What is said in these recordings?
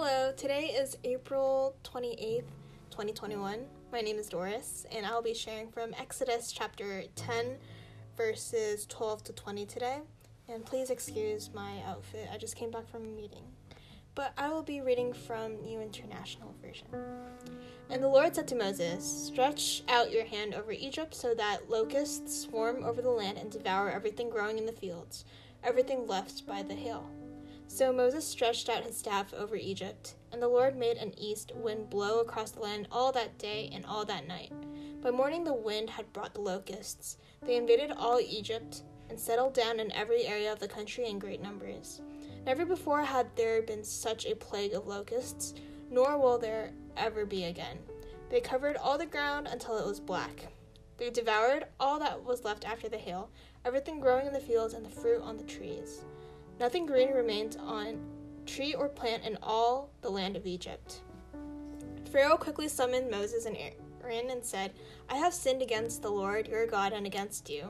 Hello, today is April 28th, 2021. My name is Doris, and I'll be sharing from Exodus chapter 10, verses 12 to 20 today. And please excuse my outfit, I just came back from a meeting. But I will be reading from New International Version. And the Lord said to Moses, Stretch out your hand over Egypt so that locusts swarm over the land and devour everything growing in the fields, everything left by the hail. So Moses stretched out his staff over Egypt, and the Lord made an east wind blow across the land all that day and all that night. By morning the wind had brought the locusts. They invaded all Egypt and settled down in every area of the country in great numbers. Never before had there been such a plague of locusts, nor will there ever be again. They covered all the ground until it was black. They devoured all that was left after the hail, everything growing in the fields and the fruit on the trees. Nothing green remained on tree or plant in all the land of Egypt. Pharaoh quickly summoned Moses and Aaron and said, I have sinned against the Lord your God and against you.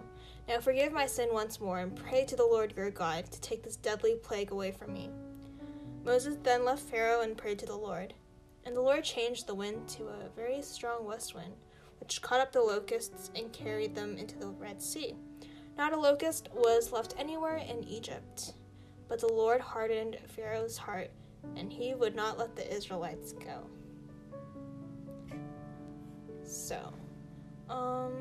Now forgive my sin once more and pray to the Lord your God to take this deadly plague away from me. Moses then left Pharaoh and prayed to the Lord. And the Lord changed the wind to a very strong west wind, which caught up the locusts and carried them into the Red Sea. Not a locust was left anywhere in Egypt. But the Lord hardened Pharaoh's heart, and he would not let the Israelites go. So, um,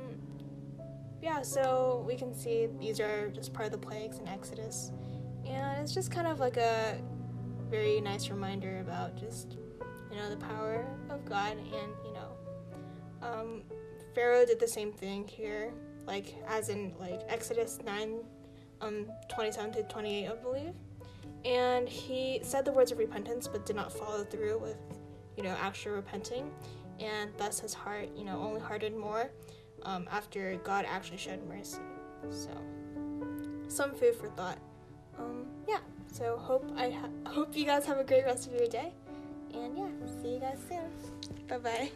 yeah, so we can see these are just part of the plagues in Exodus. And it's just kind of like a very nice reminder about just, you know, the power of God and, you know, um, Pharaoh did the same thing here, like as in like Exodus 9 um, 27 to 28, I believe. And he said the words of repentance, but did not follow through with, you know, actual repenting. And thus his heart, you know, only hardened more um, after God actually showed mercy. So, some food for thought. Um, yeah. So hope I ha- hope you guys have a great rest of your day. And yeah, see you guys soon. Bye bye.